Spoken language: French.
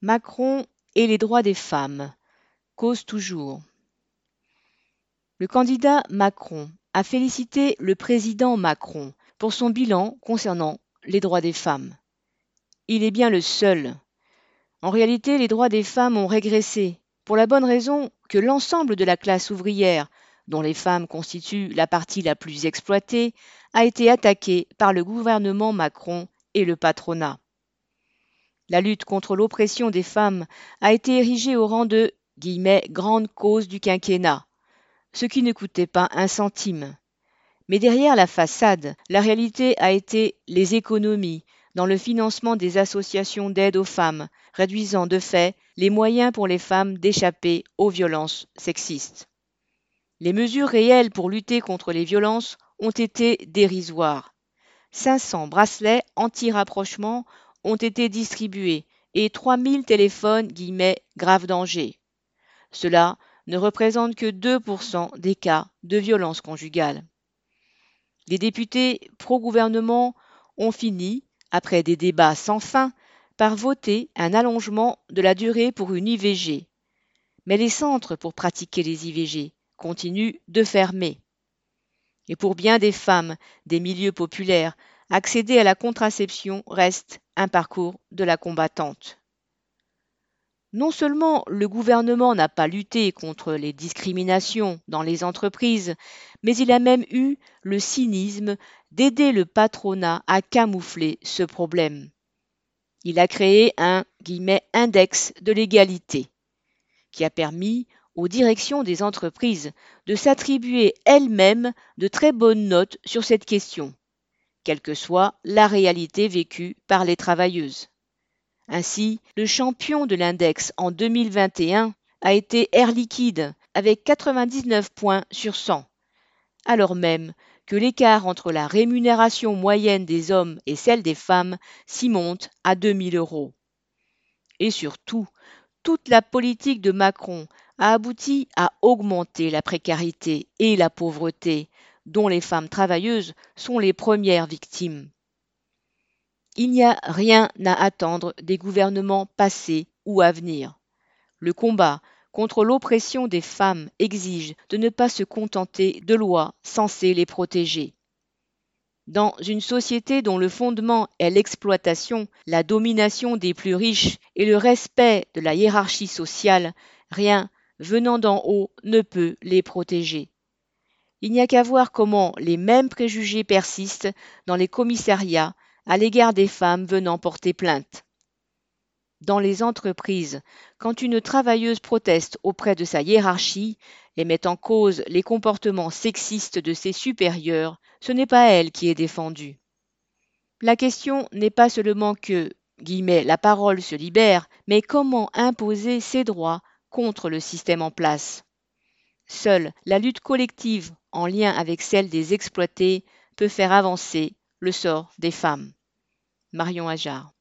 Macron et les droits des femmes. Cause toujours. Le candidat Macron a félicité le président Macron pour son bilan concernant les droits des femmes. Il est bien le seul. En réalité, les droits des femmes ont régressé, pour la bonne raison que l'ensemble de la classe ouvrière, dont les femmes constituent la partie la plus exploitée, a été attaqué par le gouvernement Macron et le patronat. La lutte contre l'oppression des femmes a été érigée au rang de guillemets, grande cause du quinquennat, ce qui ne coûtait pas un centime. Mais derrière la façade, la réalité a été les économies dans le financement des associations d'aide aux femmes, réduisant de fait les moyens pour les femmes d'échapper aux violences sexistes. Les mesures réelles pour lutter contre les violences ont été dérisoires. 500 bracelets anti-rapprochement ont été distribués et 3000 téléphones guillemets grave danger. Cela ne représente que 2% des cas de violence conjugale. Les députés pro-gouvernement ont fini, après des débats sans fin, par voter un allongement de la durée pour une IVG. Mais les centres pour pratiquer les IVG continuent de fermer. Et pour bien des femmes des milieux populaires, accéder à la contraception reste un parcours de la combattante. Non seulement le gouvernement n'a pas lutté contre les discriminations dans les entreprises, mais il a même eu le cynisme d'aider le patronat à camoufler ce problème. Il a créé un index de l'égalité qui a permis aux directions des entreprises de s'attribuer elles-mêmes de très bonnes notes sur cette question quelle que soit la réalité vécue par les travailleuses. Ainsi, le champion de l'index en 2021 a été Air Liquide avec 99 points sur 100, alors même que l'écart entre la rémunération moyenne des hommes et celle des femmes s'y monte à 2000 euros. Et surtout, toute la politique de Macron a abouti à augmenter la précarité et la pauvreté, dont les femmes travailleuses sont les premières victimes. Il n'y a rien à attendre des gouvernements passés ou à venir. Le combat contre l'oppression des femmes exige de ne pas se contenter de lois censées les protéger. Dans une société dont le fondement est l'exploitation, la domination des plus riches et le respect de la hiérarchie sociale, rien venant d'en haut ne peut les protéger. Il n'y a qu'à voir comment les mêmes préjugés persistent dans les commissariats à l'égard des femmes venant porter plainte. Dans les entreprises, quand une travailleuse proteste auprès de sa hiérarchie et met en cause les comportements sexistes de ses supérieurs, ce n'est pas elle qui est défendue. La question n'est pas seulement que guillemets, la parole se libère, mais comment imposer ses droits contre le système en place. Seule la lutte collective en lien avec celle des exploités peut faire avancer le sort des femmes. Marion Ajar